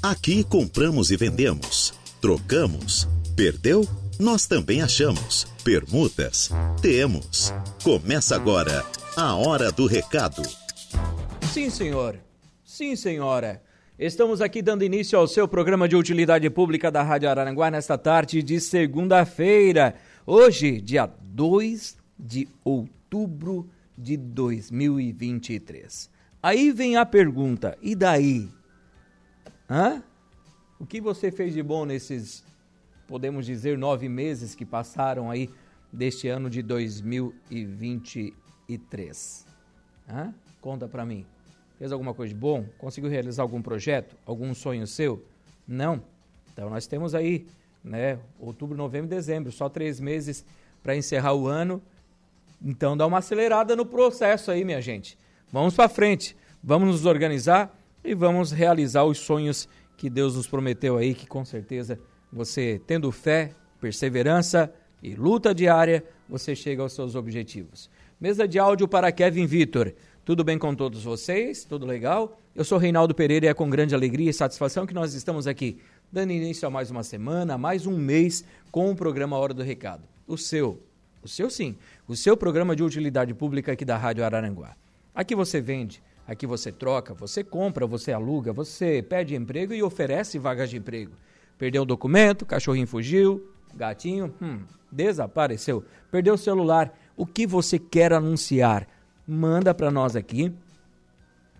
Aqui compramos e vendemos, trocamos, perdeu? Nós também achamos. Permutas? Temos. Começa agora a Hora do Recado. Sim, senhor. Sim, senhora. Estamos aqui dando início ao seu programa de utilidade pública da Rádio Araranguá nesta tarde de segunda-feira. Hoje, dia 2 de outubro de 2023. Aí vem a pergunta: e daí? Hã? O que você fez de bom nesses, podemos dizer, nove meses que passaram aí deste ano de 2023? Hã? Conta pra mim. Fez alguma coisa de bom? Conseguiu realizar algum projeto? Algum sonho seu? Não? Então nós temos aí, né? Outubro, novembro e dezembro, só três meses para encerrar o ano. Então dá uma acelerada no processo aí, minha gente. Vamos para frente, vamos nos organizar e vamos realizar os sonhos que Deus nos prometeu aí, que com certeza você, tendo fé, perseverança e luta diária, você chega aos seus objetivos. Mesa de áudio para Kevin Vitor. Tudo bem com todos vocês? Tudo legal? Eu sou Reinaldo Pereira e é com grande alegria e satisfação que nós estamos aqui, dando início a mais uma semana, a mais um mês com o programa Hora do Recado. O seu, o seu sim, o seu programa de utilidade pública aqui da Rádio Araranguá. Aqui você vende, aqui você troca, você compra, você aluga, você pede emprego e oferece vagas de emprego. Perdeu o documento, cachorrinho fugiu, gatinho, hum, desapareceu. Perdeu o celular. O que você quer anunciar? manda para nós aqui,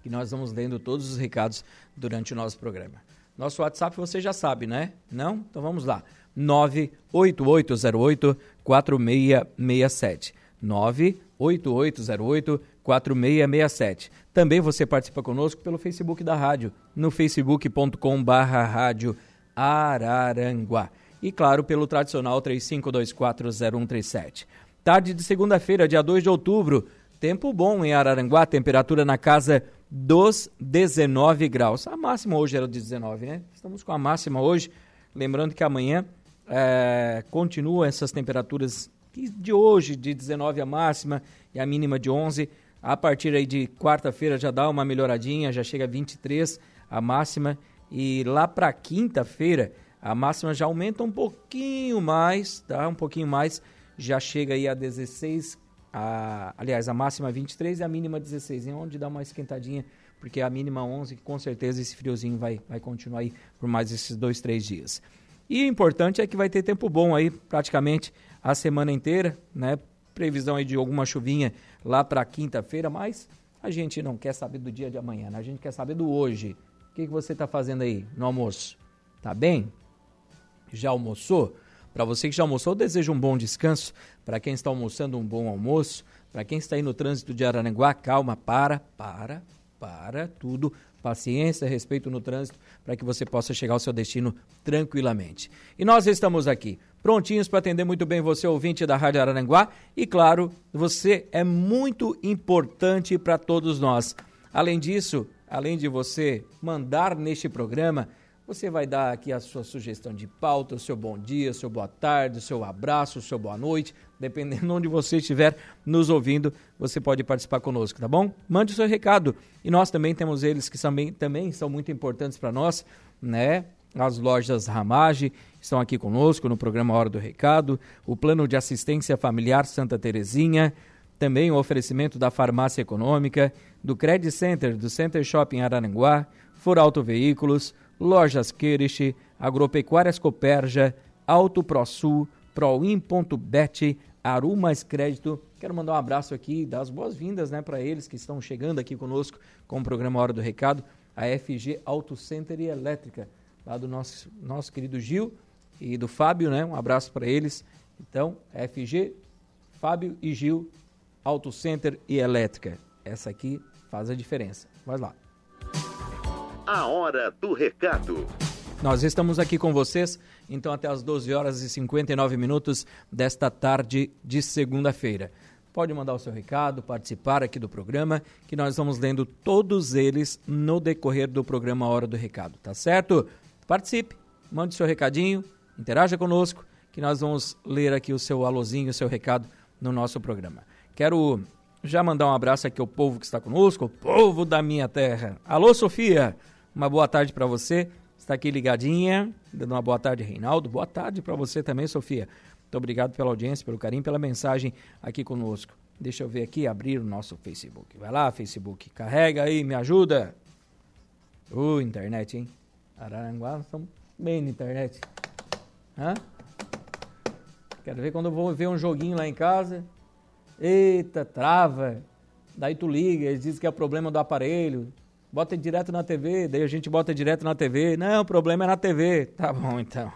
que nós vamos lendo todos os recados durante o nosso programa. Nosso WhatsApp você já sabe, né? Não? Então vamos lá. 98808 4667. 98808 4667. Também você participa conosco pelo Facebook da rádio, no facebook.com barra rádio Araranguá. E claro, pelo tradicional 35240137. Tarde de segunda-feira, dia 2 de outubro, Tempo bom em Araranguá, temperatura na casa dos 19 graus. A máxima hoje era de 19, né? Estamos com a máxima hoje. Lembrando que amanhã é, continuam essas temperaturas de hoje, de 19 a máxima e a mínima de 11. A partir aí de quarta-feira já dá uma melhoradinha, já chega a 23 a máxima. E lá para quinta-feira a máxima já aumenta um pouquinho mais, tá? Um pouquinho mais, já chega aí a 16 a, aliás, a máxima 23 e a mínima 16, em onde dá uma esquentadinha, porque a mínima 11, com certeza esse friozinho vai, vai continuar aí por mais esses dois, três dias. E o importante é que vai ter tempo bom aí, praticamente a semana inteira, né? Previsão aí de alguma chuvinha lá para quinta-feira, mas a gente não quer saber do dia de amanhã, né? A gente quer saber do hoje. O que, que você está fazendo aí no almoço? Tá bem? Já almoçou? Para você que já almoçou, desejo um bom descanso. Para quem está almoçando, um bom almoço. Para quem está aí no trânsito de Araranguá, calma, para, para, para tudo. Paciência, respeito no trânsito, para que você possa chegar ao seu destino tranquilamente. E nós estamos aqui, prontinhos para atender muito bem você, ouvinte da Rádio Araranguá. E claro, você é muito importante para todos nós. Além disso, além de você mandar neste programa, você vai dar aqui a sua sugestão de pauta, o seu bom dia, o seu boa tarde, o seu abraço, o seu boa noite, dependendo de onde você estiver nos ouvindo, você pode participar conosco, tá bom? Mande o seu recado. E nós também temos eles que também, também são muito importantes para nós, né? As lojas Ramage estão aqui conosco no programa Hora do Recado, o Plano de Assistência Familiar Santa Terezinha, também o oferecimento da Farmácia Econômica, do Credit Center, do Center Shopping Araranguá, For Auto Veículos, Lojas Queirish, Agropecuárias Coperja, Auto ProSul, Proin.bet, Aru Mais Crédito. Quero mandar um abraço aqui, dar as boas-vindas né, para eles que estão chegando aqui conosco com o programa Hora do Recado, a FG Auto Center e Elétrica, lá do nosso, nosso querido Gil e do Fábio, né? Um abraço para eles. Então, FG, Fábio e Gil, Auto Center e Elétrica. Essa aqui faz a diferença. Vai lá. A hora do recado. Nós estamos aqui com vocês, então até as 12 horas e 59 minutos desta tarde de segunda-feira. Pode mandar o seu recado, participar aqui do programa, que nós vamos lendo todos eles no decorrer do programa Hora do Recado, tá certo? Participe, mande seu recadinho, interaja conosco, que nós vamos ler aqui o seu alôzinho, o seu recado no nosso programa. Quero já mandar um abraço aqui ao povo que está conosco, o povo da minha terra. Alô, Sofia! Uma boa tarde para você. Está aqui ligadinha, dando uma boa tarde, Reinaldo. Boa tarde para você também, Sofia. Muito obrigado pela audiência, pelo carinho, pela mensagem aqui conosco. Deixa eu ver aqui, abrir o nosso Facebook. Vai lá, Facebook. Carrega aí, me ajuda. Uh, internet, hein? Araranguá, estamos bem na internet. Hã? Quero ver quando eu vou ver um joguinho lá em casa. Eita, trava. Daí tu liga, eles dizem que é problema do aparelho. Bota direto na TV, daí a gente bota direto na TV. Não, o problema é na TV. Tá bom, então.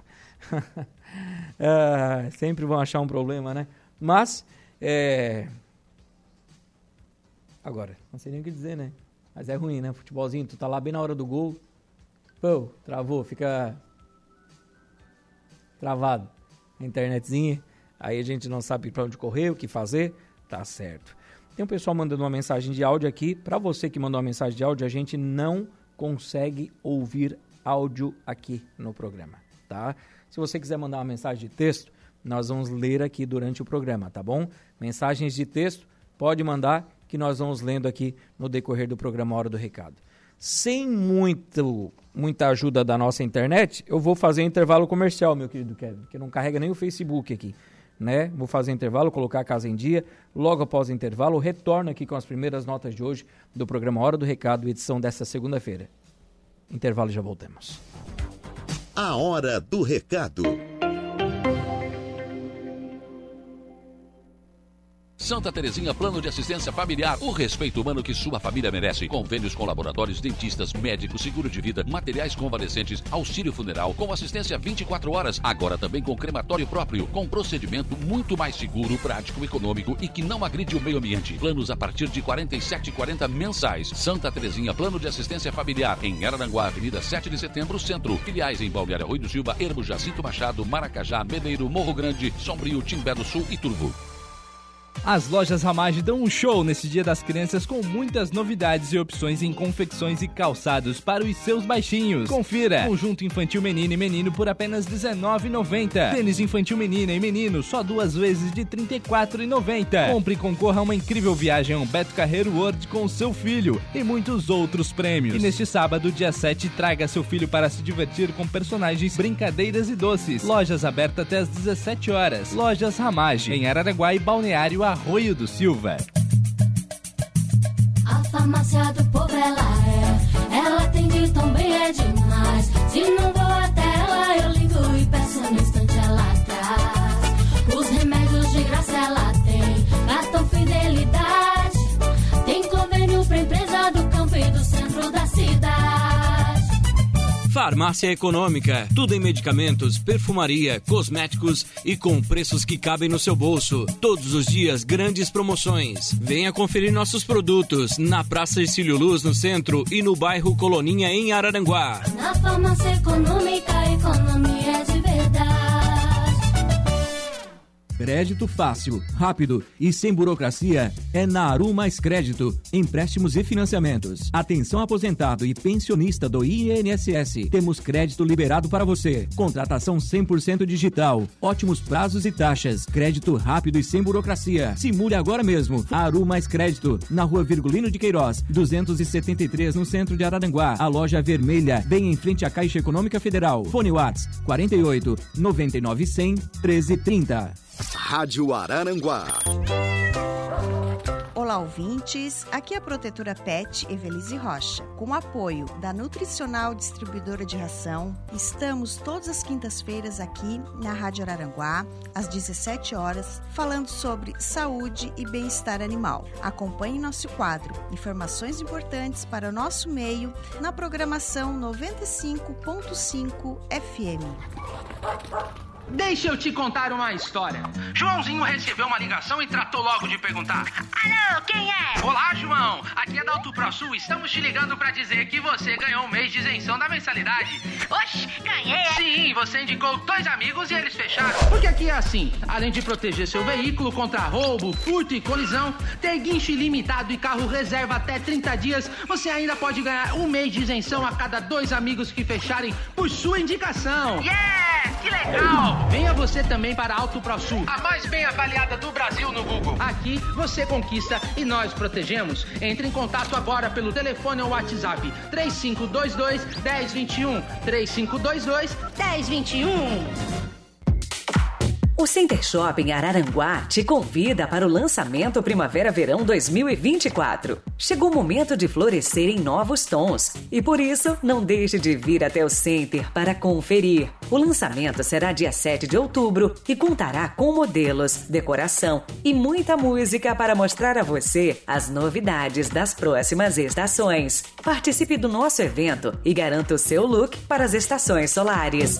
é, sempre vão achar um problema, né? Mas, é... Agora, não sei nem o que dizer, né? Mas é ruim, né? Futebolzinho, tu tá lá bem na hora do gol. Pô, travou, fica travado. Internetzinha. Aí a gente não sabe para onde correr, o que fazer. Tá certo. Tem um pessoal mandando uma mensagem de áudio aqui. Para você que mandou uma mensagem de áudio, a gente não consegue ouvir áudio aqui no programa, tá? Se você quiser mandar uma mensagem de texto, nós vamos ler aqui durante o programa, tá bom? Mensagens de texto, pode mandar que nós vamos lendo aqui no decorrer do programa Hora do Recado. Sem muito, muita ajuda da nossa internet, eu vou fazer intervalo comercial, meu querido Kevin, que não carrega nem o Facebook aqui né? Vou fazer intervalo, colocar a casa em dia. Logo após o intervalo, retorno aqui com as primeiras notas de hoje do programa Hora do Recado, edição desta segunda-feira. Intervalo e já voltamos. A Hora do Recado. Santa Terezinha Plano de Assistência Familiar. O respeito humano que sua família merece. Convênios com laboratórios, dentistas, médicos, seguro de vida, materiais convalescentes, auxílio funeral, com assistência 24 horas. Agora também com crematório próprio, com procedimento muito mais seguro, prático, econômico e que não agride o meio ambiente. Planos a partir de R$ 47,40 mensais. Santa Terezinha Plano de Assistência Familiar. Em Araranguá, Avenida 7 de Setembro, Centro. Filiais em Balneário Rui do Silva, Ermo Jacinto Machado, Maracajá, Meneiro, Morro Grande, Sombrio, Timbé do Sul e Turvo. As lojas Ramage dão um show nesse Dia das Crianças com muitas novidades e opções em confecções e calçados para os seus baixinhos. Confira! Conjunto infantil menino e menino por apenas R$19,90. Tênis infantil menina e menino só duas vezes de R$34,90. Compre e concorra a uma incrível viagem ao Beto Carreiro World com seu filho e muitos outros prêmios. E neste sábado, dia 7, traga seu filho para se divertir com personagens, brincadeiras e doces. Lojas abertas até às 17 horas. Lojas Ramage, em Araranguá e Balneário Arroio do Silva. A farmácia do povo ela é, ela tem de tão bem é demais. Se não vou até ela, eu ligo e peço no instante ela traz. Os remédios de graça ela Farmácia Econômica. Tudo em medicamentos, perfumaria, cosméticos e com preços que cabem no seu bolso. Todos os dias, grandes promoções. Venha conferir nossos produtos na Praça Ercílio Luz, no centro, e no bairro Coloninha, em Araranguá. Na farmácia econômica, economia Crédito fácil, rápido e sem burocracia é na Aru Mais Crédito. Empréstimos e financiamentos. Atenção aposentado e pensionista do INSS. Temos crédito liberado para você. Contratação 100% digital. Ótimos prazos e taxas. Crédito rápido e sem burocracia. Simule agora mesmo. Aru Mais Crédito. Na rua Virgulino de Queiroz, 273, no centro de Araranguá. A loja vermelha, bem em frente à Caixa Econômica Federal. Fone Whats 48 99 100 1330. Rádio Araranguá. Olá, ouvintes. Aqui é a protetora PET Evelise Rocha. Com o apoio da Nutricional Distribuidora de Ração, estamos todas as quintas-feiras aqui na Rádio Araranguá, às 17 horas, falando sobre saúde e bem-estar animal. Acompanhe nosso quadro Informações importantes para o nosso meio na programação 95.5 FM. Deixa eu te contar uma história. Joãozinho recebeu uma ligação e tratou logo de perguntar: Alô, quem é? Olá, João. Aqui é da Auto ProSul. Estamos te ligando para dizer que você ganhou um mês de isenção da mensalidade. Oxe, ganhei. Sim, você indicou dois amigos e eles fecharam. Porque aqui é assim: além de proteger seu veículo contra roubo, furto e colisão, ter guincho ilimitado e carro reserva até 30 dias, você ainda pode ganhar um mês de isenção a cada dois amigos que fecharem por sua indicação. Yeah! que legal! Venha você também para Alto ProSul, a mais bem avaliada do Brasil no Google. Aqui você conquista e nós protegemos. Entre em contato agora pelo telefone ou WhatsApp 3522 1021 3522 1021. O Center Shopping Araranguá te convida para o lançamento Primavera-Verão 2024. Chegou o momento de florescer em novos tons e por isso não deixe de vir até o Center para conferir. O lançamento será dia 7 de outubro e contará com modelos, decoração e muita música para mostrar a você as novidades das próximas estações. Participe do nosso evento e garanta o seu look para as estações solares.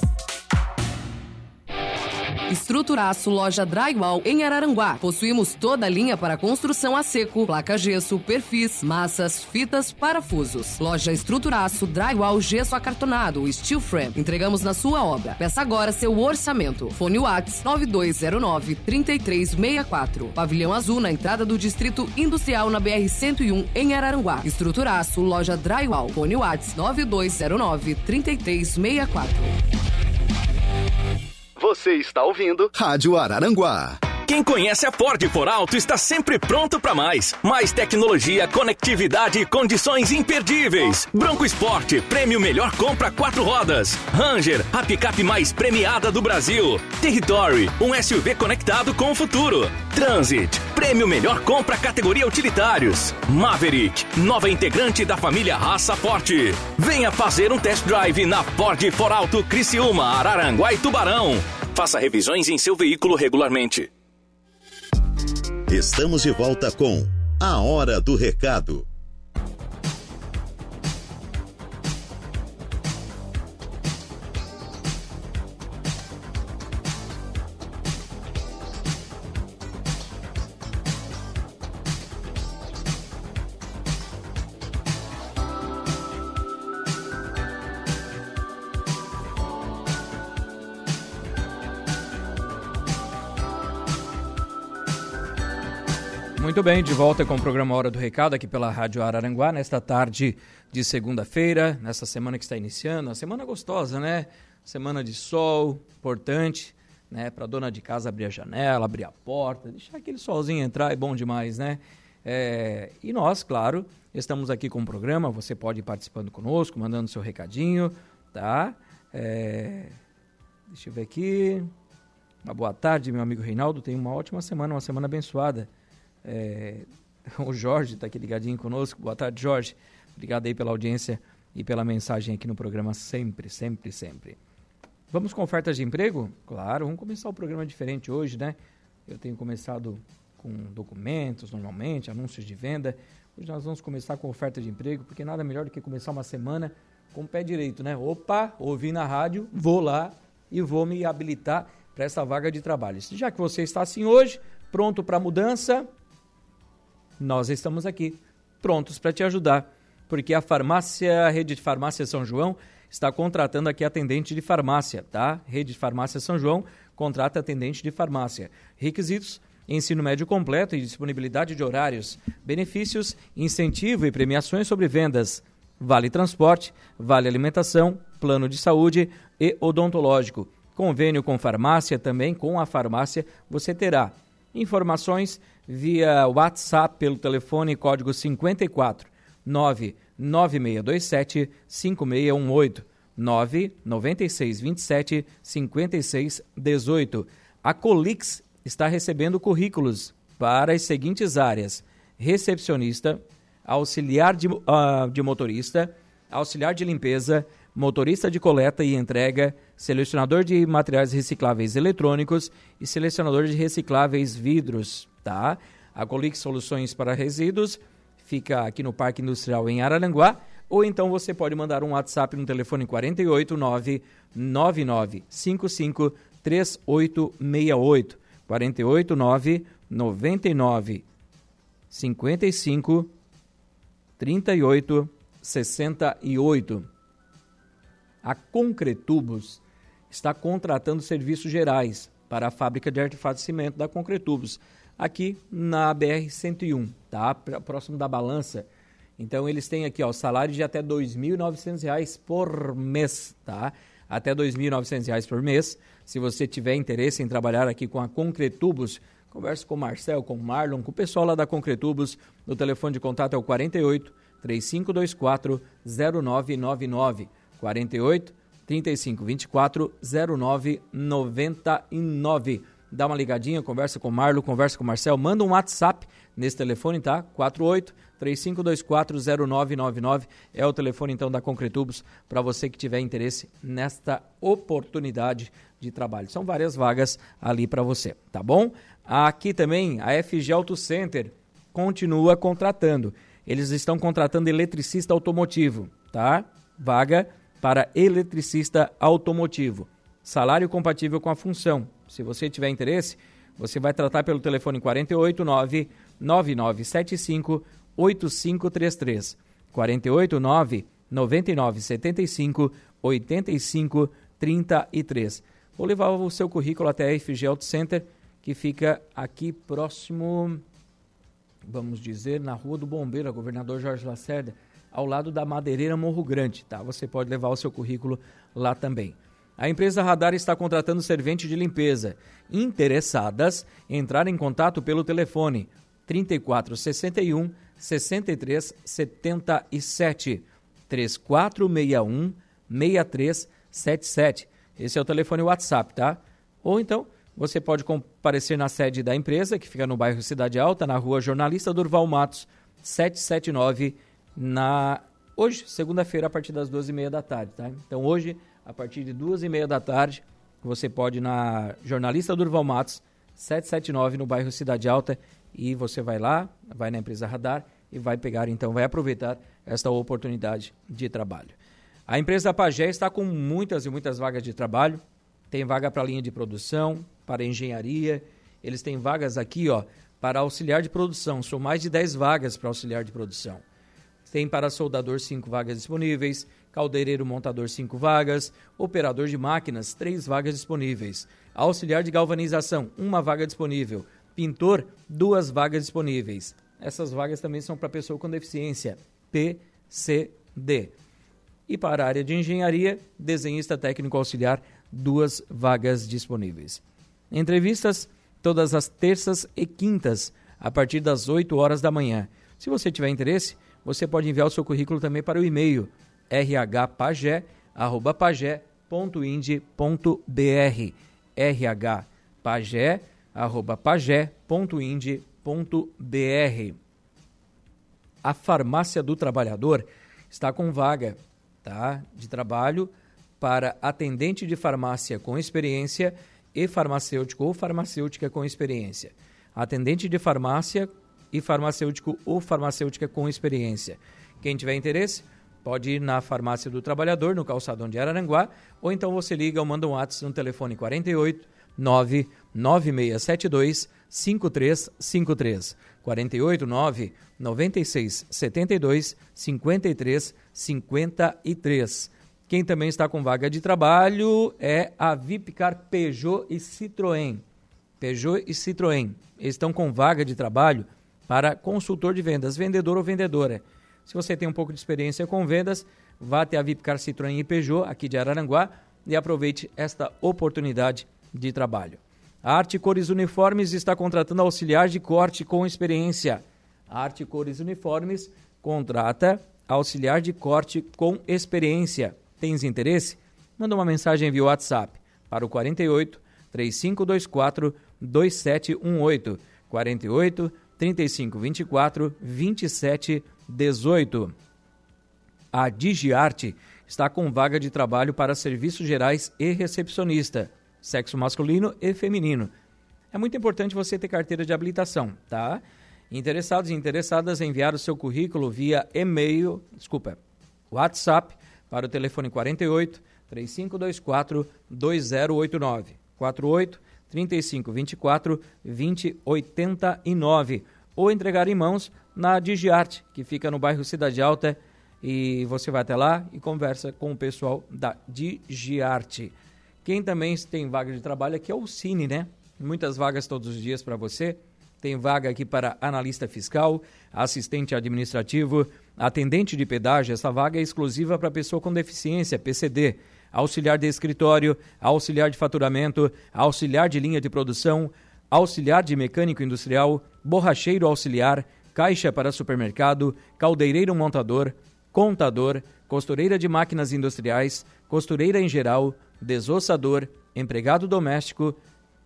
Estruturaço Loja Drywall em Araranguá. Possuímos toda a linha para construção a seco, placa gesso, perfis, massas, fitas, parafusos. Loja Estruturaço Drywall Gesso Acartonado, Steel Frame. Entregamos na sua obra. Peça agora seu orçamento. Fone Whats 9209 3364. Pavilhão Azul na entrada do Distrito Industrial na BR 101 em Araranguá. Estruturaço Loja Drywall. Fone Whats 9209 3364. Você está ouvindo Rádio Araranguá. Quem conhece a Ford por Alto está sempre pronto para mais. Mais tecnologia, conectividade e condições imperdíveis. Bronco Sport, prêmio melhor compra quatro rodas. Ranger, a picape mais premiada do Brasil. Territory, um SUV conectado com o futuro. Transit, prêmio melhor compra categoria utilitários. Maverick, nova integrante da família Raça Forte. Venha fazer um test drive na Ford for Alto Criciúma, Araranguá e Tubarão. Faça revisões em seu veículo regularmente. Estamos de volta com A Hora do Recado. Muito bem, de volta com o programa Hora do Recado aqui pela Rádio Araranguá, nesta tarde de segunda-feira, nessa semana que está iniciando, uma semana gostosa, né? Semana de sol, importante, né? Para dona de casa abrir a janela, abrir a porta, deixar aquele solzinho entrar é bom demais, né? É, e nós, claro, estamos aqui com o programa, você pode ir participando conosco, mandando seu recadinho, tá? É, deixa eu ver aqui. Uma boa tarde, meu amigo Reinaldo. Tenha uma ótima semana, uma semana abençoada. É, o Jorge está aqui ligadinho conosco. Boa tarde, Jorge. Obrigado aí pela audiência e pela mensagem aqui no programa sempre, sempre, sempre. Vamos com ofertas de emprego? Claro, vamos começar o programa diferente hoje, né? Eu tenho começado com documentos, normalmente, anúncios de venda. Hoje nós vamos começar com oferta de emprego, porque nada melhor do que começar uma semana com o pé direito, né? Opa, ouvi na rádio, vou lá e vou me habilitar para essa vaga de trabalho. Já que você está assim hoje, pronto para mudança, nós estamos aqui, prontos para te ajudar, porque a farmácia, a rede de farmácia São João, está contratando aqui atendente de farmácia, tá? Rede de farmácia São João contrata atendente de farmácia. Requisitos: ensino médio completo e disponibilidade de horários, benefícios, incentivo e premiações sobre vendas, vale transporte, vale alimentação, plano de saúde e odontológico. Convênio com farmácia, também com a farmácia, você terá informações via WhatsApp pelo telefone código 54 99627 5618 99627 5618. A Colix está recebendo currículos para as seguintes áreas: recepcionista, auxiliar de, uh, de motorista, auxiliar de limpeza, motorista de coleta e entrega, selecionador de materiais recicláveis eletrônicos e selecionador de recicláveis vidros, tá? A Colix Soluções para Resíduos fica aqui no Parque Industrial em Araranguá, ou então você pode mandar um WhatsApp no telefone 489 9955 3868 489 99 55 38 68 a Concretubos está contratando serviços gerais para a fábrica de artefatos de cimento da Concretubos, aqui na BR-101, tá? próximo da balança. Então eles têm aqui ó, salário de até R$ 2.900 por mês, tá? até R$ 2.900 por mês. Se você tiver interesse em trabalhar aqui com a Concretubos, converse com o Marcel, com o Marlon, com o pessoal lá da Concretubos. O telefone de contato é o 48 3524 0999. 48 3524 0999. Dá uma ligadinha, conversa com o Marlon, conversa com o Marcel, manda um WhatsApp nesse telefone, tá? 48 3524 0999 é o telefone então da Concretubos para você que tiver interesse nesta oportunidade de trabalho. São várias vagas ali para você, tá bom? Aqui também a FG Auto Center continua contratando. Eles estão contratando eletricista automotivo, tá? Vaga para eletricista automotivo. Salário compatível com a função. Se você tiver interesse, você vai tratar pelo telefone 489 9975 8533. 489 9975 8533. Vou levar o seu currículo até a FG Auto Center, que fica aqui próximo, vamos dizer, na Rua do Bombeiro, Governador Jorge Lacerda, ao lado da Madeireira Morro Grande, tá? Você pode levar o seu currículo lá também. A empresa Radar está contratando servente de limpeza. Interessadas, entrar em contato pelo telefone 3461 6377 3461 6377. Esse é o telefone WhatsApp, tá? Ou então você pode comparecer na sede da empresa, que fica no bairro Cidade Alta, na rua Jornalista Durval Matos, 779, na hoje, segunda-feira, a partir das duas e meia da tarde, tá? Então hoje, a partir de duas e meia da tarde, você pode ir na Jornalista Durval Matos, 779, no bairro Cidade Alta, e você vai lá, vai na empresa Radar e vai pegar, então, vai aproveitar esta oportunidade de trabalho. A empresa Pagé está com muitas e muitas vagas de trabalho. Tem vaga para linha de produção, para engenharia. Eles têm vagas aqui, ó, para auxiliar de produção. São mais de 10 vagas para auxiliar de produção. Tem para soldador 5 vagas disponíveis, caldeireiro montador 5 vagas, operador de máquinas 3 vagas disponíveis, auxiliar de galvanização, uma vaga disponível, pintor, duas vagas disponíveis. Essas vagas também são para pessoa com deficiência, PCD. E para a área de engenharia, desenhista técnico auxiliar, duas vagas disponíveis. Entrevistas todas as terças e quintas, a partir das 8 horas da manhã. Se você tiver interesse, você pode enviar o seu currículo também para o e-mail rhpagé.ind.br rhpagé.ind.br A Farmácia do Trabalhador está com vaga tá, de trabalho para atendente de farmácia com experiência e farmacêutico ou farmacêutica com experiência. Atendente de farmácia e farmacêutico ou farmacêutica com experiência. Quem tiver interesse, pode ir na Farmácia do Trabalhador, no calçadão de Araranguá, ou então você liga ou manda um WhatsApp no telefone 48 99672 5353. 48 9 96 72 53 53. Quem também está com vaga de trabalho é a Vipcar Peugeot e Citroën. Peugeot e Citroën estão com vaga de trabalho para consultor de vendas, vendedor ou vendedora. Se você tem um pouco de experiência com vendas, vá até a Vipcar Citroën e Peugeot aqui de Araranguá e aproveite esta oportunidade de trabalho. A Arte Cores Uniformes está contratando auxiliar de corte com experiência. A Arte Cores Uniformes contrata auxiliar de corte com experiência. Tens interesse? Manda uma mensagem via WhatsApp para o 48 3524 2718 48 3524 2718. A Digiarte está com vaga de trabalho para serviços gerais e recepcionista sexo masculino e feminino. É muito importante você ter carteira de habilitação, tá? Interessados e interessadas enviar o seu currículo via e-mail, desculpa, WhatsApp para o telefone 48 3524 2089 48 3524 2089 ou entregar em mãos na Digiarte, que fica no bairro Cidade Alta, e você vai até lá e conversa com o pessoal da Digiarte. Quem também tem vaga de trabalho aqui é o Cine, né? Muitas vagas todos os dias para você. Tem vaga aqui para analista fiscal, assistente administrativo, atendente de pedágio. Essa vaga é exclusiva para pessoa com deficiência, PCD. auxiliar de escritório, auxiliar de faturamento, auxiliar de linha de produção, auxiliar de mecânico industrial, borracheiro auxiliar, caixa para supermercado, caldeireiro montador, contador, costureira de máquinas industriais, costureira em geral, desossador, empregado doméstico,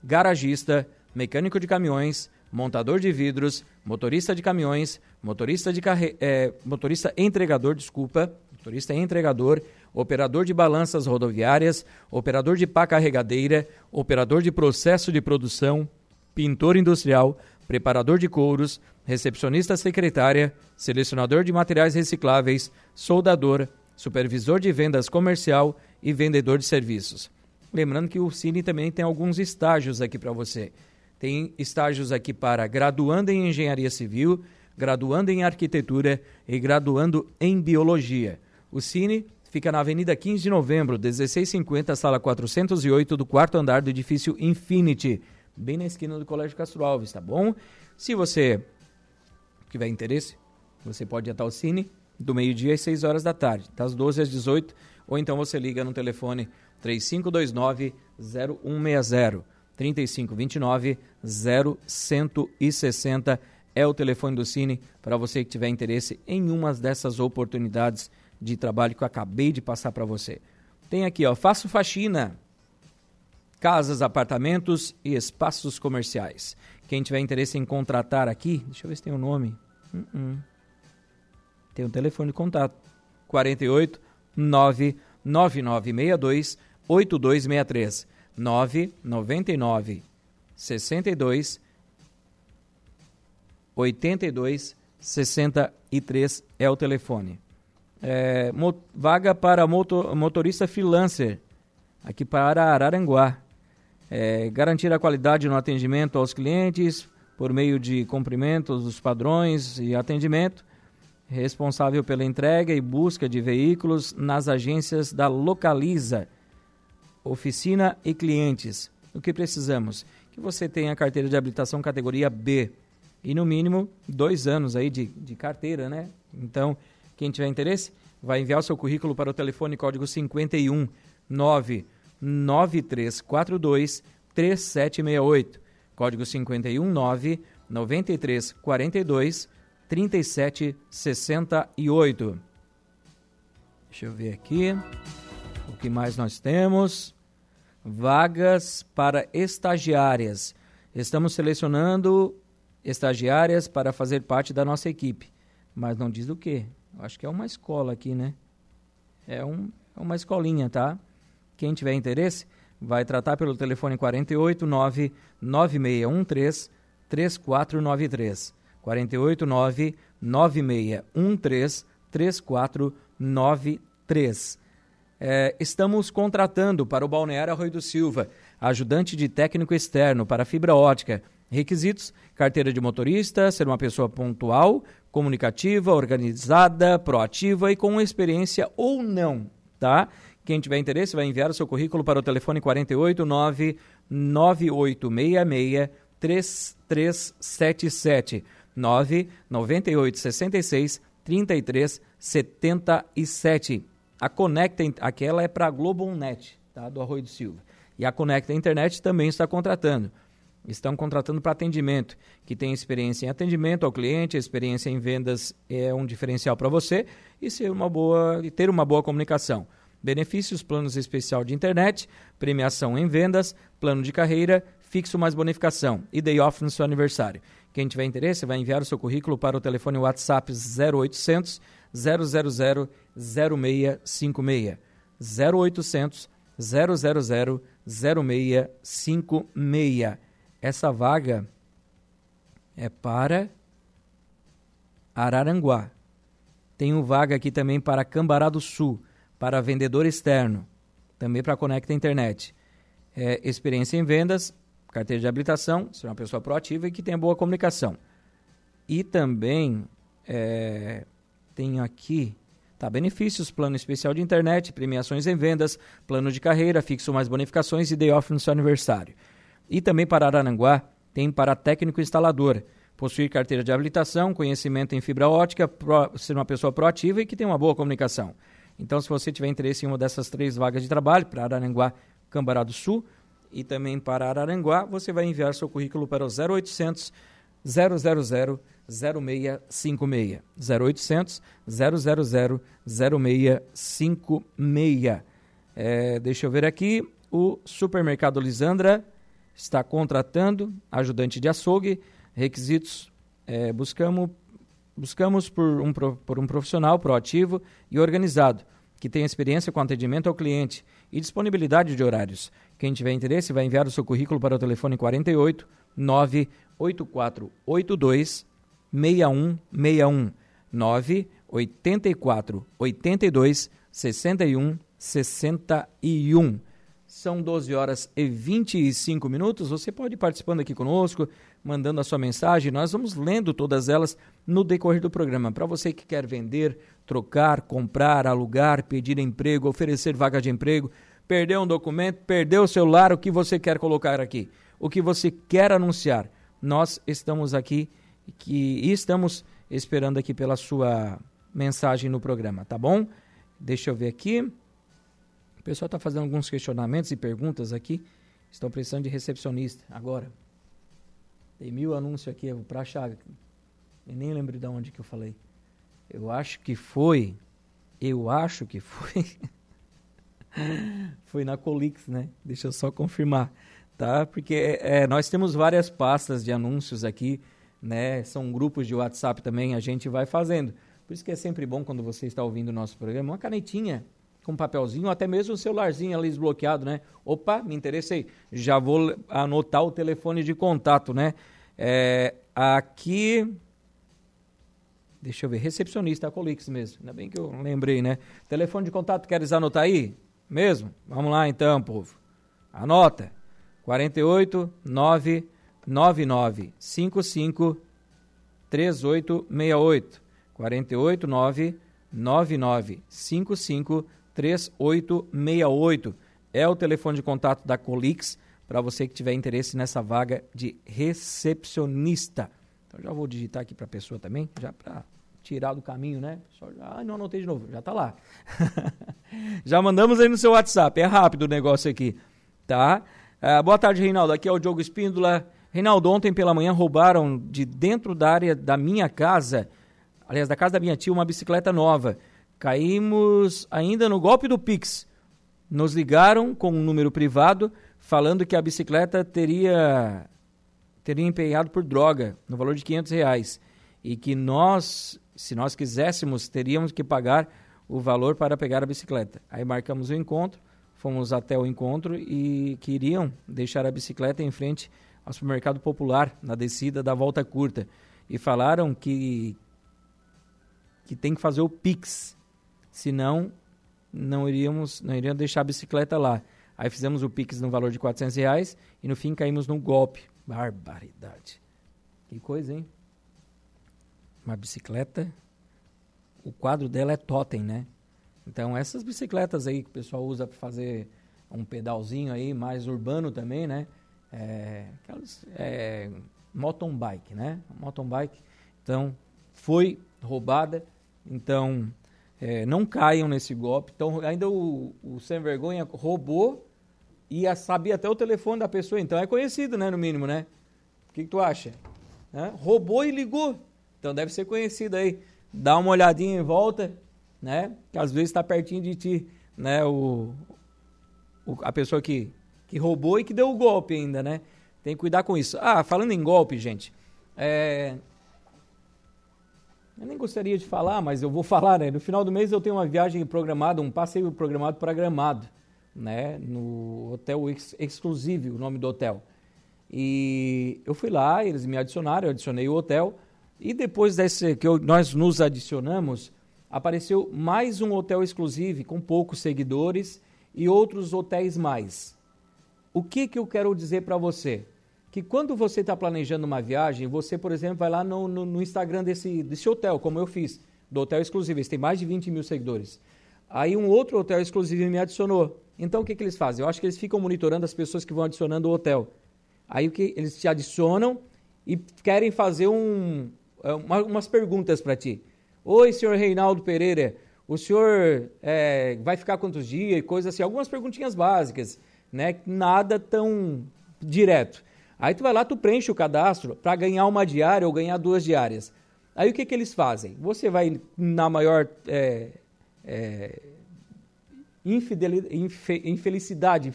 garagista, mecânico de caminhões, montador de vidros, motorista de caminhões, motorista de carre... É, motorista entregador, desculpa, motorista entregador, operador de balanças rodoviárias, operador de pá carregadeira, operador de processo de produção, pintor industrial, preparador de couros, recepcionista secretária, selecionador de materiais recicláveis, soldador, supervisor de vendas comercial e vendedor de serviços. Lembrando que o Cine também tem alguns estágios aqui para você. Tem estágios aqui para graduando em engenharia civil, graduando em arquitetura e graduando em biologia. O Cine fica na Avenida 15 de Novembro, 1650, sala 408 do quarto andar do edifício Infinity, bem na esquina do Colégio Castro Alves, tá bom? Se você tiver interesse, você pode ir até o Cine do meio-dia às 6 horas da tarde, das 12 às 18, ou então você liga no telefone 3529 0160. 3529 0160 é o telefone do Cine para você que tiver interesse em uma dessas oportunidades de trabalho que eu acabei de passar para você. Tem aqui, ó, faço faxina, casas, apartamentos e espaços comerciais. Quem tiver interesse em contratar aqui, deixa eu ver se tem o um nome. Uh -uh. Tem um telefone de contato: 48 99962 8263. 999 62 82 63 é o telefone. É, vaga para motor, motorista freelancer aqui para Araranguá. É, garantir a qualidade no atendimento aos clientes por meio de cumprimentos dos padrões e atendimento. Responsável pela entrega e busca de veículos nas agências da Localiza oficina e clientes. O que precisamos? Que você tenha carteira de habilitação categoria B e no mínimo dois anos aí de, de carteira, né? Então, quem tiver interesse, vai enviar o seu currículo para o telefone código 51 99342 3768. Código 51 9 9342 3768. Deixa eu ver aqui. O que mais nós temos? vagas para estagiárias. Estamos selecionando estagiárias para fazer parte da nossa equipe. Mas não diz do que. Acho que é uma escola aqui, né? É, um, é uma escolinha, tá? Quem tiver interesse, vai tratar pelo telefone 489 9613 3493. 489 9613 3493. É, estamos contratando para o Balneário Arroio do Silva, ajudante de técnico externo para fibra ótica. Requisitos: carteira de motorista, ser uma pessoa pontual, comunicativa, organizada, proativa e com experiência ou não, tá? Quem tiver interesse vai enviar o seu currículo para o telefone 489 9866 3377 99866 3377 a Conecta, aquela é para a Globonet, tá? do Arroio do Silva. E a Conecta Internet também está contratando. Estão contratando para atendimento, que tem experiência em atendimento ao cliente, experiência em vendas é um diferencial para você e ser uma boa, e ter uma boa comunicação. Benefícios, planos especial de internet, premiação em vendas, plano de carreira, fixo mais bonificação e day off no seu aniversário. Quem tiver interesse vai enviar o seu currículo para o telefone WhatsApp 0800 000 0656 0800 000 0656. Essa vaga é para Araranguá. Tenho vaga aqui também para Cambará do Sul, para vendedor externo, também para Conecta Internet. É, experiência em vendas, carteira de habilitação, ser uma pessoa proativa e que tenha boa comunicação. E também é, tenho aqui Tá, benefícios, plano especial de internet, premiações em vendas, plano de carreira, fixo mais bonificações e day off no seu aniversário. E também para Arananguá, tem para técnico instalador. Possuir carteira de habilitação, conhecimento em fibra ótica, pro, ser uma pessoa proativa e que tem uma boa comunicação. Então, se você tiver interesse em uma dessas três vagas de trabalho, para Araranguá, Cambará do Sul e também para Araranguá, você vai enviar seu currículo para o 0800 000 0656. 0800 000 0656. É, deixa eu ver aqui. O supermercado Lisandra está contratando ajudante de açougue. Requisitos: é, buscamos, buscamos por um, por um profissional proativo e organizado, que tenha experiência com atendimento ao cliente e disponibilidade de horários. Quem tiver interesse vai enviar o seu currículo para o telefone 48 98482 6161 984 82 61 61. São 12 horas e 25 minutos. Você pode ir participando aqui conosco, mandando a sua mensagem. Nós vamos lendo todas elas no decorrer do programa. Para você que quer vender, trocar, comprar, alugar, pedir emprego, oferecer vaga de emprego, perder um documento, perder o celular, o que você quer colocar aqui, o que você quer anunciar. Nós estamos aqui que, e estamos esperando aqui pela sua mensagem no programa, tá bom? Deixa eu ver aqui. O pessoal está fazendo alguns questionamentos e perguntas aqui. Estão precisando de recepcionista agora. Tem mil anúncios aqui para achar. Eu nem lembro de onde que eu falei. Eu acho que foi. Eu acho que foi. foi na Colix, né? Deixa eu só confirmar, tá? Porque é, nós temos várias pastas de anúncios aqui, né? São grupos de WhatsApp também, a gente vai fazendo. Por isso que é sempre bom quando você está ouvindo o nosso programa, uma canetinha com um papelzinho, ou até mesmo um celularzinho ali desbloqueado, né? Opa, me interessei. Já vou anotar o telefone de contato, né? É, aqui. Deixa eu ver, recepcionista, a Colix mesmo. Ainda bem que eu lembrei, né? Telefone de contato, queres anotar aí? Mesmo? Vamos lá então, povo. Anota. 48 999 55 3868. 48 999 55 3868. É o telefone de contato da Colix para você que tiver interesse nessa vaga de recepcionista. Então já vou digitar aqui para a pessoa também, já para tirar do caminho, né? Ah, não anotei de novo, já está lá. já mandamos aí no seu WhatsApp, é rápido o negócio aqui, tá? Uh, boa tarde, Reinaldo. Aqui é o Diogo Espíndola. Reinaldo, ontem pela manhã roubaram de dentro da área da minha casa, aliás, da casa da minha tia, uma bicicleta nova. Caímos ainda no golpe do Pix. Nos ligaram com um número privado falando que a bicicleta teria teria empenhado por droga no valor de 500 reais e que nós, se nós quiséssemos, teríamos que pagar o valor para pegar a bicicleta. Aí marcamos o encontro, fomos até o encontro e queriam deixar a bicicleta em frente ao supermercado popular na descida da volta curta e falaram que que tem que fazer o Pix, senão não iríamos não iriam deixar a bicicleta lá. Aí fizemos o Pix no valor de 400 reais e no fim caímos num golpe. Barbaridade. Que coisa, hein? Uma bicicleta. O quadro dela é totem, né? Então essas bicicletas aí que o pessoal usa para fazer um pedalzinho aí mais urbano também, né? É, aquelas é, mountain bike, né? Mountain bike. Então foi roubada. Então é, não caiam nesse golpe. Então, ainda o, o sem vergonha roubou e sabia até o telefone da pessoa. Então, é conhecido, né? No mínimo, né? O que, que tu acha? Roubou e ligou. Então, deve ser conhecido aí. Dá uma olhadinha em volta, né? Que às vezes está pertinho de ti, né? O, o, a pessoa que, que roubou e que deu o golpe ainda, né? Tem que cuidar com isso. Ah, falando em golpe, gente. É, eu nem gostaria de falar, mas eu vou falar, né? No final do mês eu tenho uma viagem programada, um passeio programado para Gramado, né? No Hotel Ex Exclusive, o nome do hotel. E eu fui lá, eles me adicionaram, eu adicionei o hotel. E depois desse que eu, nós nos adicionamos, apareceu mais um hotel exclusivo com poucos seguidores e outros hotéis mais. O que, que eu quero dizer para você? que quando você está planejando uma viagem, você, por exemplo, vai lá no, no, no, Instagram desse, desse hotel, como eu fiz, do hotel exclusivo, eles têm mais de 20 mil seguidores. Aí um outro hotel exclusivo me adicionou. Então o que, que eles fazem? Eu acho que eles ficam monitorando as pessoas que vão adicionando o hotel. Aí o que eles te adicionam e querem fazer um, uma, umas perguntas para ti. Oi, senhor Reinaldo Pereira, o senhor é, vai ficar quantos dias, coisas assim, algumas perguntinhas básicas, né? Nada tão direto. Aí tu vai lá, tu preenche o cadastro para ganhar uma diária ou ganhar duas diárias. Aí o que, que eles fazem? Você vai na maior é, é, infelicidade,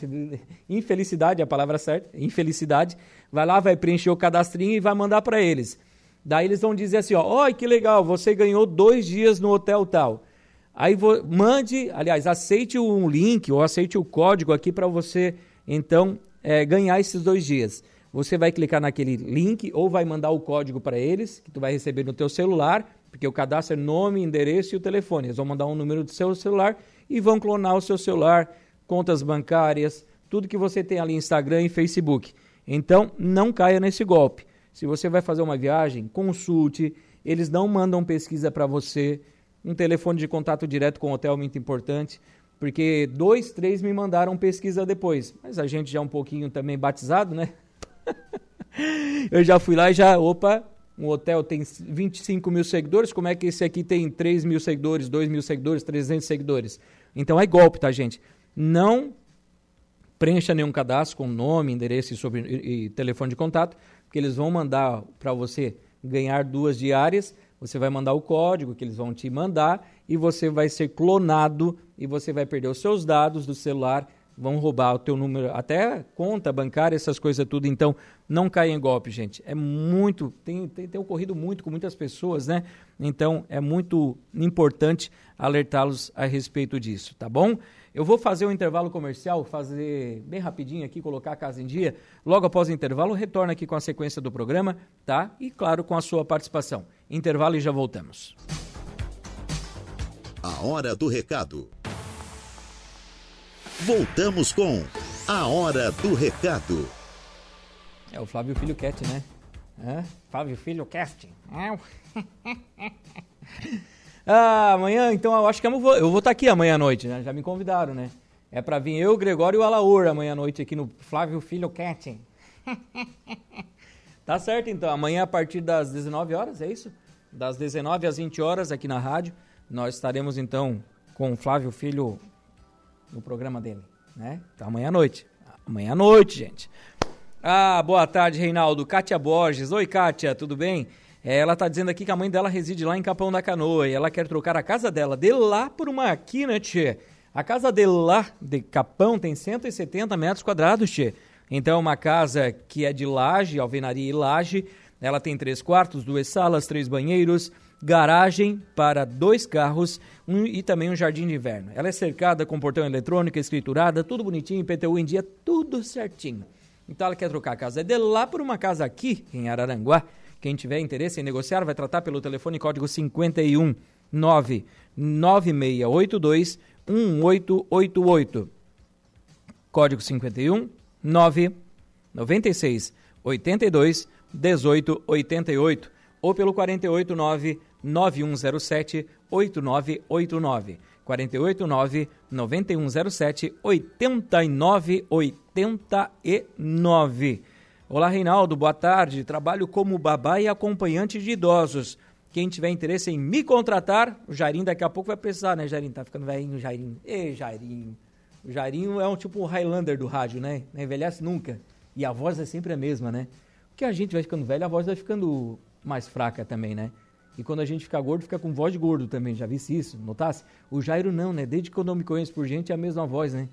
infelicidade é a palavra certa, infelicidade, vai lá, vai preencher o cadastrinho e vai mandar para eles. Daí eles vão dizer assim, ó, olha que legal, você ganhou dois dias no hotel tal. Aí mande, aliás, aceite um link ou aceite o código aqui para você, então, é, ganhar esses dois dias. Você vai clicar naquele link ou vai mandar o código para eles, que tu vai receber no teu celular, porque o cadastro é nome, endereço e o telefone. Eles vão mandar um número do seu celular e vão clonar o seu celular, contas bancárias, tudo que você tem ali Instagram e Facebook. Então, não caia nesse golpe. Se você vai fazer uma viagem, consulte. Eles não mandam pesquisa para você. Um telefone de contato direto com o hotel é muito importante, porque dois, três me mandaram pesquisa depois. Mas a gente já é um pouquinho também batizado, né? Eu já fui lá e já, opa, um hotel tem 25 mil seguidores, como é que esse aqui tem 3 mil seguidores, 2 mil seguidores, 300 seguidores? Então é golpe, tá, gente? Não preencha nenhum cadastro com nome, endereço e, sobre, e, e telefone de contato, porque eles vão mandar para você ganhar duas diárias, você vai mandar o código que eles vão te mandar e você vai ser clonado e você vai perder os seus dados do celular, vão roubar o teu número, até conta bancária, essas coisas tudo. Então, não caia em golpe, gente. É muito, tem, tem, tem ocorrido muito com muitas pessoas, né? Então, é muito importante alertá-los a respeito disso, tá bom? Eu vou fazer um intervalo comercial, fazer bem rapidinho aqui, colocar a casa em dia. Logo após o intervalo, retorno aqui com a sequência do programa, tá? E claro, com a sua participação. Intervalo e já voltamos. A hora do recado. Voltamos com a hora do recado. É o Flávio Filho Cat, né? É? Flávio Filho Cast. Ah, amanhã, então eu acho que eu vou, eu vou estar aqui amanhã à noite, né? Já me convidaram, né? É para vir eu, Gregório e o Alaor amanhã à noite aqui no Flávio Filho Cat. tá certo, então. Amanhã a partir das 19 horas, é isso? Das 19 às 20 horas aqui na rádio, nós estaremos então com o Flávio Filho no programa dele, né? Então amanhã à noite. Amanhã à noite, gente. Ah, boa tarde, Reinaldo. Kátia Borges. Oi, Kátia, tudo bem? É, ela está dizendo aqui que a mãe dela reside lá em Capão da Canoa e ela quer trocar a casa dela de lá por uma aqui, né, tchê? A casa de lá, de Capão, tem 170 metros quadrados, tchê. Então, uma casa que é de laje, alvenaria e laje. Ela tem três quartos, duas salas, três banheiros, garagem para dois carros um, e também um jardim de inverno. Ela é cercada com portão eletrônico, escriturada, tudo bonitinho, PTU em dia, tudo certinho. Então ela quer trocar a casa de lá por uma casa aqui, em Araranguá. Quem tiver interesse em negociar vai tratar pelo telefone código 51 99682 1888. Código 51 996 82 1888 ou pelo 489 9107 8989. 489 9107 8989. Olá, Reinaldo, boa tarde. Trabalho como babá e acompanhante de idosos. Quem tiver interesse em me contratar, o Jairinho daqui a pouco vai precisar, né, Jairinho? Tá ficando velhinho, Jairinho. Ê, Jairinho. O Jairinho é um tipo um Highlander do rádio, né? Não envelhece nunca. E a voz é sempre a mesma, né? Porque a gente vai ficando velho, a voz vai ficando mais fraca também, né? E quando a gente fica gordo, fica com voz de gordo também. Já visse isso? Notasse? O Jairo não, né? Desde quando eu me conheço por gente, é a mesma voz, né?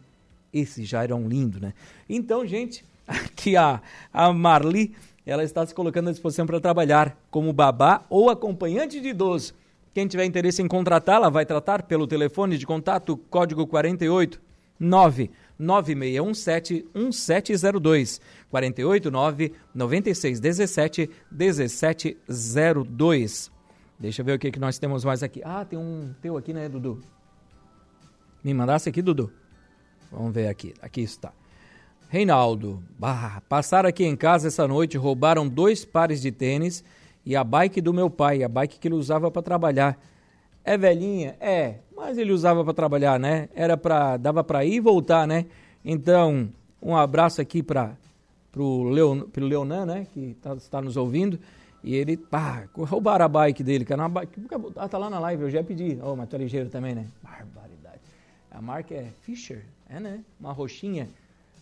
Esse Jairo é um lindo, né? Então, gente, aqui a, a Marli, ela está se colocando à disposição para trabalhar como babá ou acompanhante de idoso. Quem tiver interesse em contratá-la, vai tratar pelo telefone de contato código 48 9 9617 1702 489 9617 1702. Deixa eu ver o que, que nós temos mais aqui. Ah, tem um teu aqui, né, Dudu? Me mandasse aqui, Dudu? Vamos ver aqui. Aqui está. Reinaldo, bah, passaram aqui em casa essa noite, roubaram dois pares de tênis e a bike do meu pai, a bike que ele usava para trabalhar. É velhinha? É, mas ele usava para trabalhar, né? Era para dava para ir e voltar, né? Então, um abraço aqui para pro, Leon, pro Leonan, né, que tá, está nos ouvindo, E ele, pá, roubaram a bike dele, era uma bike. Ah, tá lá na live, eu já pedi. Oh, mas tu é ligeiro também, né? Barbaridade. A marca é Fischer, é, né? Uma roxinha.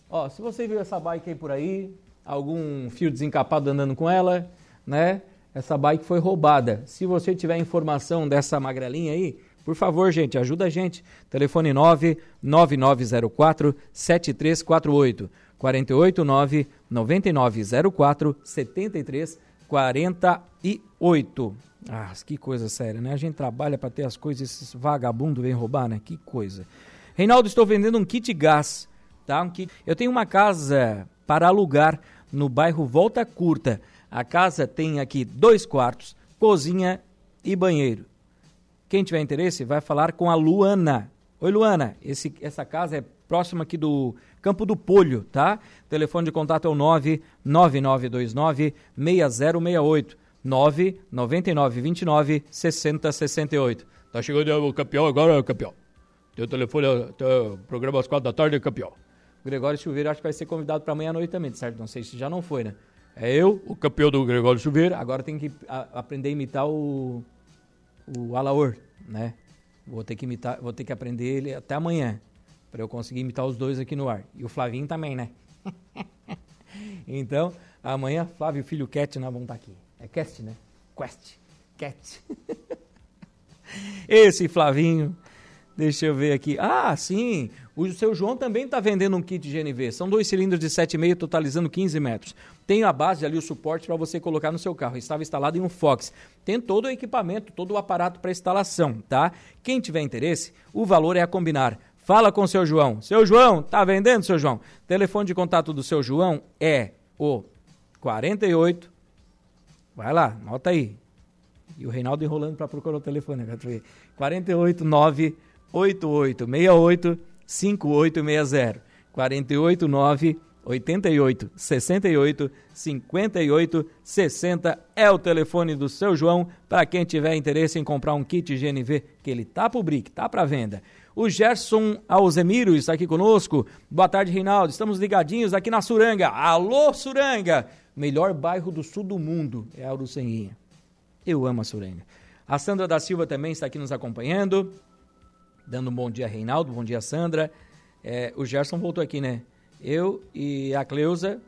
Ó, se você viu essa bike aí por aí, algum fio desencapado andando com ela, né? Essa bike foi roubada. Se você tiver informação dessa magrelinha aí, por favor, gente, ajuda a gente. Telefone 99904 7348 489 9904 7348. Ah, que coisa séria, né? A gente trabalha para ter as coisas, esses vagabundos vêm roubar, né? Que coisa. Reinaldo, estou vendendo um kit gás, tá? Eu tenho uma casa para alugar no bairro Volta Curta. A casa tem aqui dois quartos, cozinha e banheiro. Quem tiver interesse vai falar com a Luana. Oi, Luana. Esse, essa casa é próxima aqui do Campo do Polho, tá? O telefone de contato é o 99929 6068. 99929 6068. Tá chegando o campeão agora, campeão. Teu telefone, teu programa às quatro da tarde, campeão. Gregório Silveira acho que vai ser convidado para amanhã à noite também, certo? Não sei se já não foi, né? É eu, o campeão do Gregório Silveira. Agora tem que a, aprender a imitar o, o Alaor, né? Vou ter que imitar, vou ter que aprender ele até amanhã para eu conseguir imitar os dois aqui no ar. E o Flavinho também, né? então, amanhã Flávio Filho Cat nós vamos estar tá aqui. É Cast, né? Quest. Cat. Esse Flavinho Deixa eu ver aqui. Ah, sim. O seu João também está vendendo um kit GNV. São dois cilindros de 7,5 totalizando 15 metros. Tem a base ali, o suporte para você colocar no seu carro. Estava instalado em um Fox. Tem todo o equipamento, todo o aparato para instalação, tá? Quem tiver interesse, o valor é a combinar. Fala com o seu João. Seu João, tá vendendo, seu João? Telefone de contato do seu João é o 48. Vai lá, nota aí. E o Reinaldo enrolando para procurar o telefone. 489 8868 5860 489 88 68 58 60 é o telefone do seu João para quem tiver interesse em comprar um kit GNV que ele tá pro brick, tá para venda. O Gerson Alzemiro está aqui conosco. Boa tarde, Reinaldo. Estamos ligadinhos aqui na Suranga. Alô, Suranga! Melhor bairro do sul do mundo é a Uruçanguinha. Eu amo a Suranga. A Sandra da Silva também está aqui nos acompanhando dando um bom dia, Reinaldo, bom dia, Sandra. É, o Gerson voltou aqui, né? Eu e a Cleusa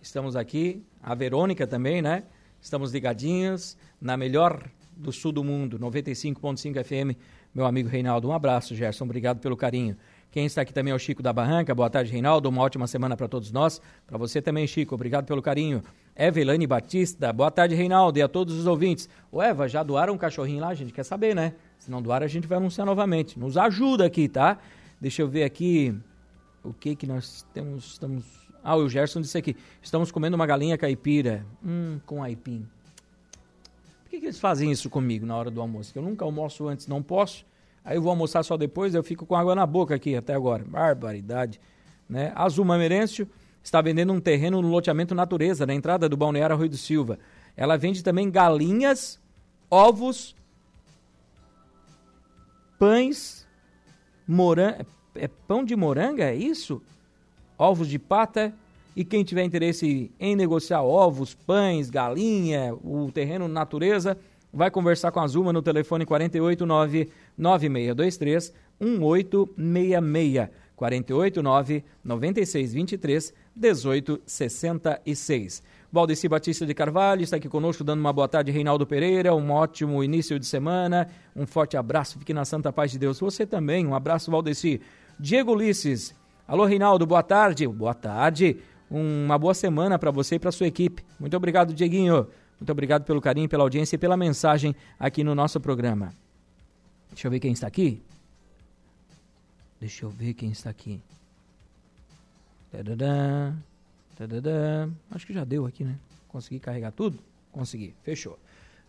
estamos aqui, a Verônica também, né? Estamos ligadinhos na melhor do sul do mundo, 95.5 FM. Meu amigo Reinaldo, um abraço, Gerson, obrigado pelo carinho. Quem está aqui também é o Chico da Barranca. Boa tarde, Reinaldo. Uma ótima semana para todos nós. Para você também, Chico. Obrigado pelo carinho. Evelane Batista. Boa tarde, Reinaldo. E a todos os ouvintes. Ô, Eva, já doaram um cachorrinho lá? A gente quer saber, né? Se não doar, a gente vai anunciar novamente. Nos ajuda aqui, tá? Deixa eu ver aqui o que que nós temos. Estamos. Ah, o Gerson disse aqui. Estamos comendo uma galinha caipira. Hum, com aipim. Por que, que eles fazem isso comigo na hora do almoço? Eu nunca almoço antes, não posso. Aí eu vou almoçar só depois, eu fico com água na boca aqui até agora. Barbaridade. Né? Azul Mamerêncio está vendendo um terreno no loteamento Natureza, na entrada do Balneário Rui do Silva. Ela vende também galinhas, ovos pães, moranga, é pão de moranga, é isso? Ovos de pata. E quem tiver interesse em negociar ovos, pães, galinha, o terreno natureza, vai conversar com a Zuma no telefone 489 9623 1866. 489 9623 1866. Valdeci Batista de Carvalho está aqui conosco, dando uma boa tarde, Reinaldo Pereira, um ótimo início de semana, um forte abraço, fique na santa paz de Deus. Você também, um abraço, Valdeci. Diego Ulisses, alô, Reinaldo, boa tarde. Boa tarde, uma boa semana para você e para sua equipe. Muito obrigado, Dieguinho. Muito obrigado pelo carinho, pela audiência e pela mensagem aqui no nosso programa. Deixa eu ver quem está aqui. Deixa eu ver quem está aqui. Tadadã. Acho que já deu aqui, né? Consegui carregar tudo? Consegui. Fechou.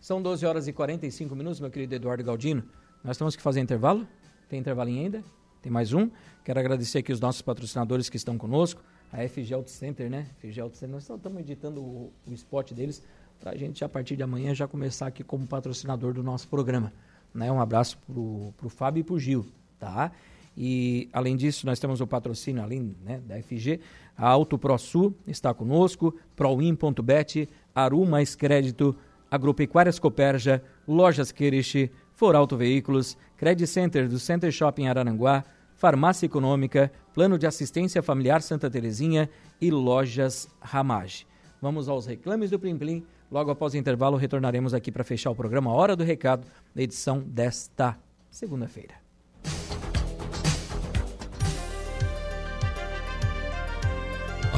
São 12 horas e 45 minutos, meu querido Eduardo Galdino. Nós temos que fazer intervalo? Tem intervalinho ainda? Tem mais um? Quero agradecer aqui os nossos patrocinadores que estão conosco. A FG Auto Center, né? FG Auto Center. Nós estamos editando o, o spot deles para a gente, a partir de amanhã, já começar aqui como patrocinador do nosso programa. Né? Um abraço pro, pro Fábio e pro Gil, tá? E, além disso, nós temos o patrocínio, além né, da FG, a Auto ProSul está conosco, Proin.bet, Aru Mais Crédito Agropecuárias Coperja, Lojas Queriche, For Auto Veículos, Credit Center do Center Shopping Araranguá, Farmácia Econômica, Plano de Assistência Familiar Santa Terezinha e Lojas Ramage. Vamos aos reclames do Plim Plim. Logo após o intervalo, retornaremos aqui para fechar o programa Hora do Recado, edição desta segunda-feira.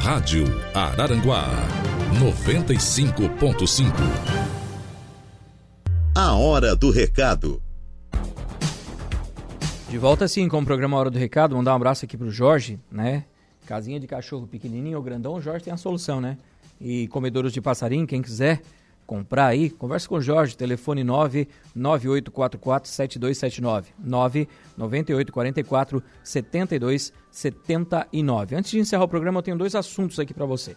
Rádio Araranguá 95.5. A Hora do Recado. De volta sim com o programa Hora do Recado, mandar um abraço aqui pro Jorge, né? Casinha de cachorro pequenininho ou grandão, o Jorge tem a solução, né? E comedouros de passarinho, quem quiser comprar aí, converse com o Jorge, telefone 99844 7279 99844 7279. Antes de encerrar o programa, eu tenho dois assuntos aqui para você.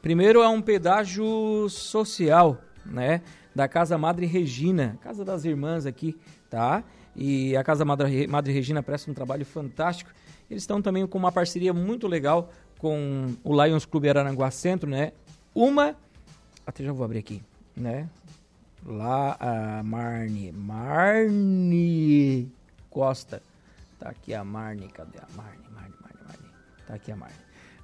Primeiro é um pedágio social, né, da Casa Madre Regina, Casa das Irmãs aqui, tá? E a Casa Madre, Madre Regina presta um trabalho fantástico. Eles estão também com uma parceria muito legal com o Lions Clube Araranguá Centro, né? Uma, até já vou abrir aqui, né? Lá a Marne, Marne Costa. Tá aqui a Marne, cadê a Marne? Marne, Marne, Marne. Tá aqui a Marne.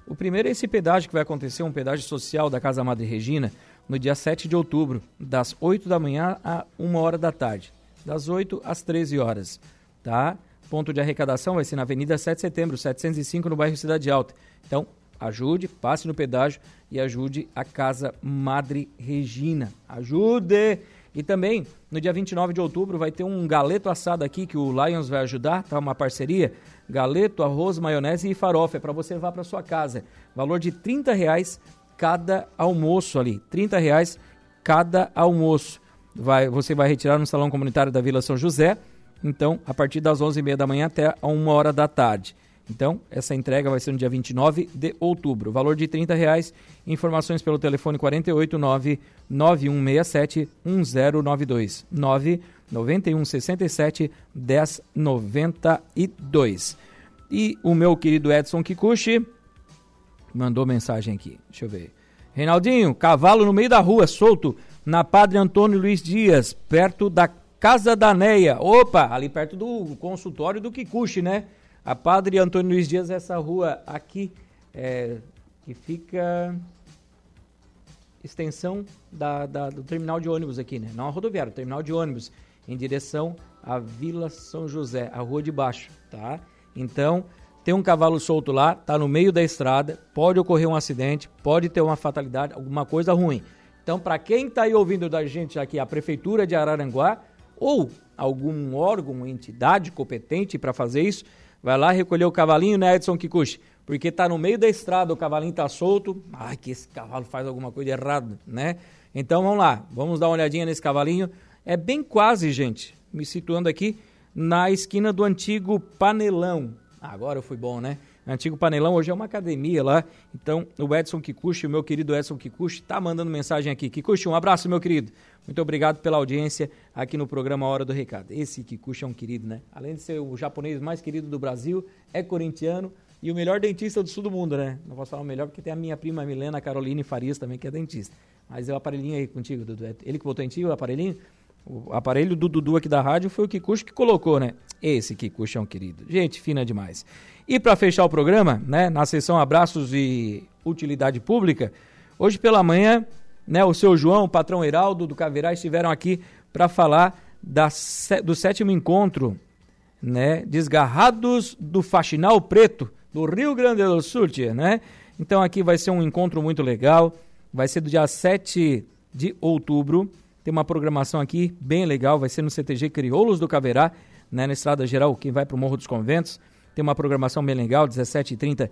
O primeiro é esse pedágio que vai acontecer, um pedágio social da Casa Madre Regina, no dia 7 de outubro, das 8 da manhã a 1 hora da tarde. Das 8 às 13 horas, tá? Ponto de arrecadação vai ser na Avenida 7 de Setembro, 705, no bairro Cidade Alta. Então, ajude, passe no pedágio e ajude a Casa Madre Regina. Ajude! E também, no dia 29 de outubro, vai ter um galeto assado aqui que o Lions vai ajudar, tá? Uma parceria. Galeto, arroz, maionese e farofa. É para você levar para sua casa. Valor de 30 reais cada almoço ali. 30 reais cada almoço. Vai, você vai retirar no Salão Comunitário da Vila São José. Então, a partir das 11h30 da manhã até a 1 hora da tarde. Então, essa entrega vai ser no dia 29 de outubro. Valor de R$ reais. Informações pelo telefone 489 9167 1092 991 67 1092. E o meu querido Edson Kikuchi mandou mensagem aqui. Deixa eu ver. Reinaldinho, cavalo no meio da rua, solto, na Padre Antônio Luiz Dias, perto da Casa da Neia. Opa, ali perto do consultório do Kikuchi, né? A Padre Antônio Luiz Dias, essa rua aqui, é, que fica extensão da, da, do terminal de ônibus aqui, né? Não a rodoviária, o terminal de ônibus, em direção à Vila São José, a rua de baixo, tá? Então, tem um cavalo solto lá, tá no meio da estrada, pode ocorrer um acidente, pode ter uma fatalidade, alguma coisa ruim. Então, para quem está aí ouvindo da gente aqui, a Prefeitura de Araranguá, ou algum órgão, entidade competente para fazer isso, Vai lá recolher o cavalinho, né, Edson Kikuchi? Porque tá no meio da estrada, o cavalinho tá solto. Ai, que esse cavalo faz alguma coisa errada, né? Então vamos lá, vamos dar uma olhadinha nesse cavalinho. É bem quase, gente, me situando aqui na esquina do antigo Panelão. Ah, agora eu fui bom, né? Antigo Panelão, hoje é uma academia lá. Então, o Edson Kikuchi, o meu querido Edson Kikuchi, tá mandando mensagem aqui. Kikuchi, um abraço, meu querido. Muito obrigado pela audiência aqui no programa Hora do Recado. Esse Kikuchi é um querido, né? Além de ser o japonês mais querido do Brasil, é corintiano e o melhor dentista do sul do mundo, né? Não posso falar o melhor porque tem a minha prima Milena Caroline Farias também, que é dentista. Mas é o aparelhinho aí contigo, Dudu. É ele que botou em ti o aparelhinho? O aparelho do Dudu aqui da rádio foi o Kikuchi que colocou, né? Esse Kikuchi é um querido. Gente fina demais. E para fechar o programa, né, na sessão Abraços e Utilidade Pública, hoje pela manhã, né, o seu João, o patrão Heraldo do Caverá estiveram aqui para falar da, do sétimo encontro, né, Desgarrados do Faxinal Preto, do Rio Grande do Sul, né? Então aqui vai ser um encontro muito legal, vai ser do dia 7 de outubro, tem uma programação aqui bem legal, vai ser no CTG Crioulos do Caverá, né, na Estrada Geral, quem vai para o Morro dos Conventos, tem uma programação bem legal, 17h30,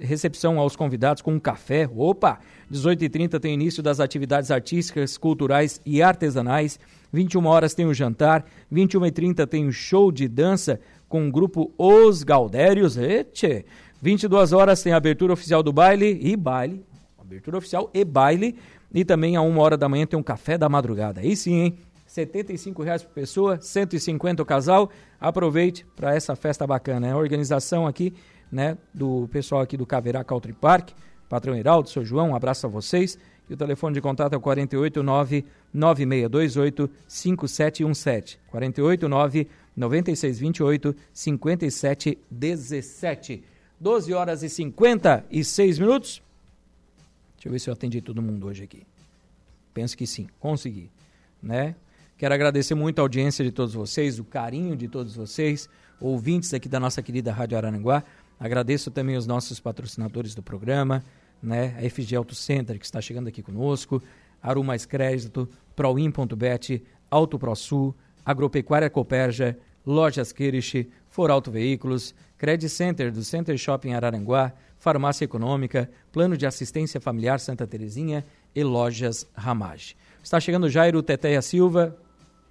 recepção aos convidados com um café. Opa! 18h30 tem início das atividades artísticas, culturais e artesanais. 21 horas tem o jantar. 21h30 tem o show de dança com o grupo Os Galdérios. Eche! 22 horas tem a abertura oficial do baile e baile. Abertura oficial e baile. E também a uma hora da manhã tem um café da madrugada. Aí sim, hein? R$ reais por pessoa, 150 o casal. Aproveite para essa festa bacana. É a organização aqui, né, do pessoal aqui do Caverá Country Park, patrão Heraldo, seu João, um abraço a vocês. E o telefone de contato é o 489 9628 5717. 489 9628 5717. 12 horas e 56 minutos. Deixa eu ver se eu atendi todo mundo hoje aqui. Penso que sim, consegui, né? Quero agradecer muito a audiência de todos vocês, o carinho de todos vocês, ouvintes aqui da nossa querida Rádio Araranguá. Agradeço também os nossos patrocinadores do programa, né? A FG Auto Center, que está chegando aqui conosco, Aru Mais Crédito, Proin.bet, Auto ProSul, Agropecuária Coperja, Lojas Kirish, For Auto Veículos, Credit Center do Center Shopping Araranguá, Farmácia Econômica, Plano de Assistência Familiar Santa Terezinha e Lojas Ramage. Está chegando Jairo Teteia Silva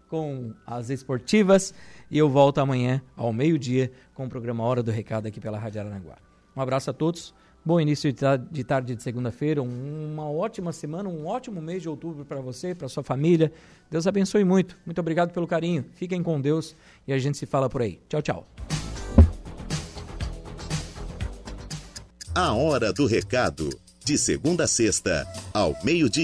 com as esportivas e eu volto amanhã ao meio-dia com o programa Hora do Recado aqui pela Rádio Araranguá. Um abraço a todos. Bom início de tarde de segunda-feira, uma ótima semana, um ótimo mês de outubro para você, para sua família. Deus abençoe muito. Muito obrigado pelo carinho. Fiquem com Deus e a gente se fala por aí. Tchau, tchau. A Hora do Recado, de segunda a sexta, ao meio-dia.